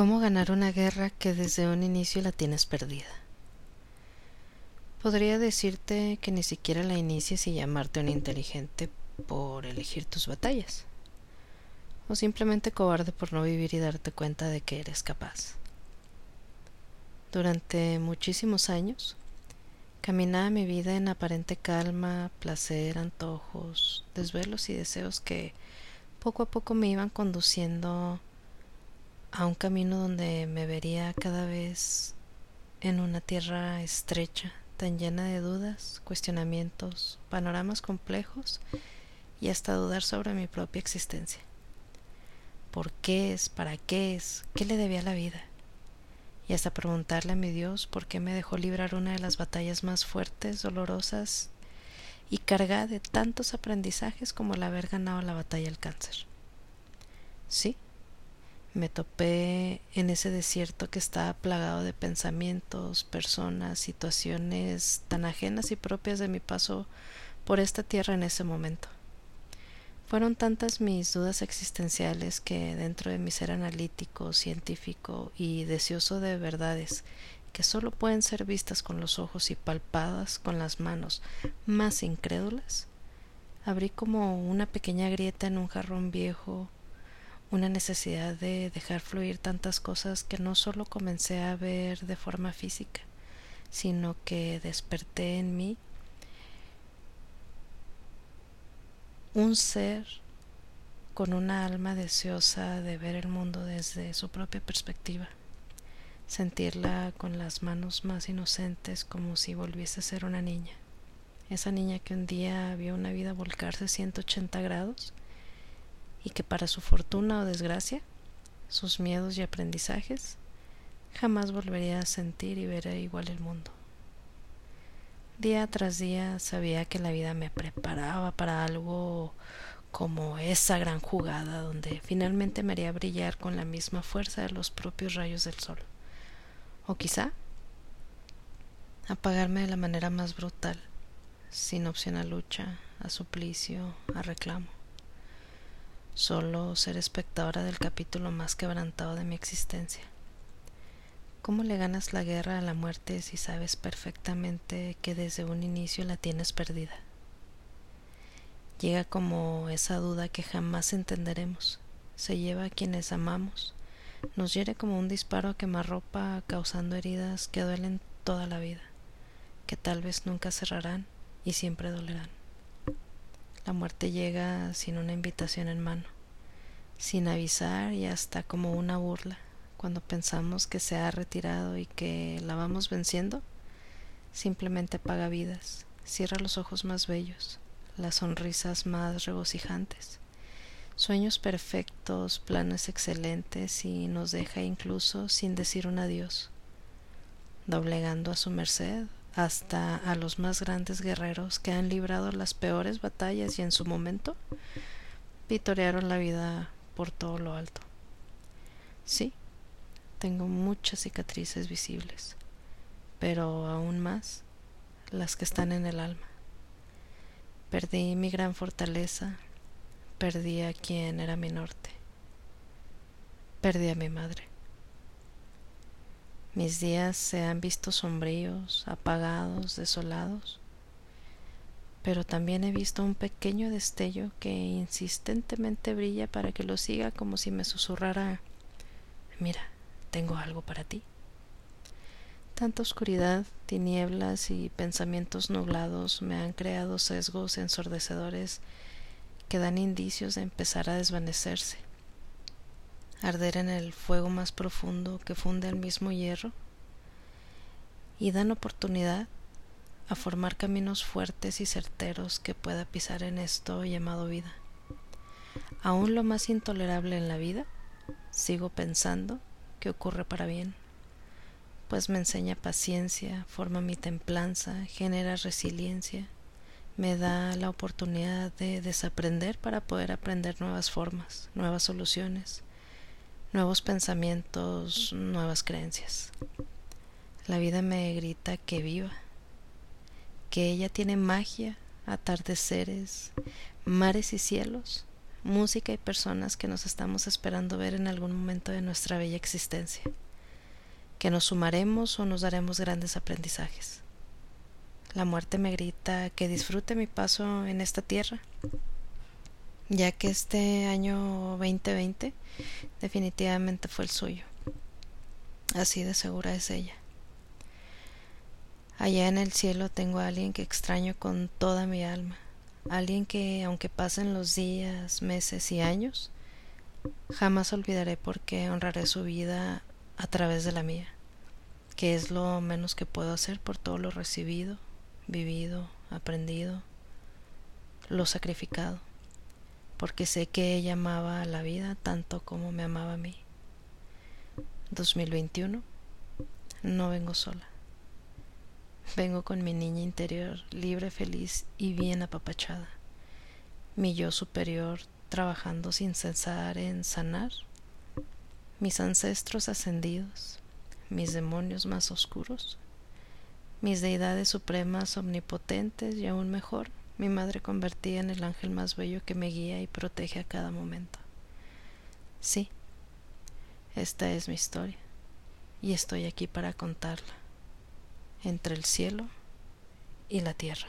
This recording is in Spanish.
¿Cómo ganar una guerra que desde un inicio la tienes perdida? Podría decirte que ni siquiera la inicies y llamarte un inteligente por elegir tus batallas, o simplemente cobarde por no vivir y darte cuenta de que eres capaz. Durante muchísimos años, caminaba mi vida en aparente calma, placer, antojos, desvelos y deseos que poco a poco me iban conduciendo a un camino donde me vería cada vez en una tierra estrecha, tan llena de dudas, cuestionamientos, panoramas complejos y hasta dudar sobre mi propia existencia. ¿Por qué es? ¿Para qué es? ¿Qué le debía a la vida? Y hasta preguntarle a mi Dios por qué me dejó librar una de las batallas más fuertes, dolorosas y cargada de tantos aprendizajes como el haber ganado la batalla del cáncer. Sí, me topé en ese desierto que estaba plagado de pensamientos, personas, situaciones tan ajenas y propias de mi paso por esta tierra en ese momento. Fueron tantas mis dudas existenciales que dentro de mi ser analítico, científico y deseoso de verdades que solo pueden ser vistas con los ojos y palpadas con las manos más incrédulas, abrí como una pequeña grieta en un jarrón viejo una necesidad de dejar fluir tantas cosas que no solo comencé a ver de forma física, sino que desperté en mí un ser con una alma deseosa de ver el mundo desde su propia perspectiva, sentirla con las manos más inocentes como si volviese a ser una niña, esa niña que un día vio una vida volcarse 180 grados y que para su fortuna o desgracia, sus miedos y aprendizajes, jamás volvería a sentir y ver igual el mundo. Día tras día sabía que la vida me preparaba para algo como esa gran jugada donde finalmente me haría brillar con la misma fuerza de los propios rayos del sol. O quizá apagarme de la manera más brutal, sin opción a lucha, a suplicio, a reclamo solo ser espectadora del capítulo más quebrantado de mi existencia. ¿Cómo le ganas la guerra a la muerte si sabes perfectamente que desde un inicio la tienes perdida? Llega como esa duda que jamás entenderemos, se lleva a quienes amamos, nos hiere como un disparo a quemarropa causando heridas que duelen toda la vida, que tal vez nunca cerrarán y siempre dolerán. La muerte llega sin una invitación en mano, sin avisar y hasta como una burla. Cuando pensamos que se ha retirado y que la vamos venciendo, simplemente apaga vidas, cierra los ojos más bellos, las sonrisas más regocijantes, sueños perfectos, planes excelentes y nos deja incluso sin decir un adiós, doblegando a su merced hasta a los más grandes guerreros que han librado las peores batallas y en su momento vitorearon la vida por todo lo alto. Sí, tengo muchas cicatrices visibles, pero aún más las que están en el alma. Perdí mi gran fortaleza, perdí a quien era mi norte, perdí a mi madre. Mis días se han visto sombríos, apagados, desolados, pero también he visto un pequeño destello que insistentemente brilla para que lo siga como si me susurrara Mira, tengo algo para ti. Tanta oscuridad, tinieblas y pensamientos nublados me han creado sesgos ensordecedores que dan indicios de empezar a desvanecerse arder en el fuego más profundo que funde el mismo hierro y dan oportunidad a formar caminos fuertes y certeros que pueda pisar en esto llamado vida. Aún lo más intolerable en la vida, sigo pensando que ocurre para bien, pues me enseña paciencia, forma mi templanza, genera resiliencia, me da la oportunidad de desaprender para poder aprender nuevas formas, nuevas soluciones, nuevos pensamientos, nuevas creencias. La vida me grita que viva, que ella tiene magia, atardeceres, mares y cielos, música y personas que nos estamos esperando ver en algún momento de nuestra bella existencia, que nos sumaremos o nos daremos grandes aprendizajes. La muerte me grita que disfrute mi paso en esta tierra, ya que este año 2020 definitivamente fue el suyo. Así de segura es ella. Allá en el cielo tengo a alguien que extraño con toda mi alma, alguien que aunque pasen los días, meses y años, jamás olvidaré porque honraré su vida a través de la mía, que es lo menos que puedo hacer por todo lo recibido, vivido, aprendido, lo sacrificado, porque sé que ella amaba a la vida tanto como me amaba a mí. 2021 no vengo sola. Vengo con mi niña interior libre, feliz y bien apapachada. Mi yo superior trabajando sin cesar en sanar. Mis ancestros ascendidos, mis demonios más oscuros, mis deidades supremas omnipotentes y aún mejor, mi madre convertida en el ángel más bello que me guía y protege a cada momento. Sí, esta es mi historia y estoy aquí para contarla entre el cielo y la tierra.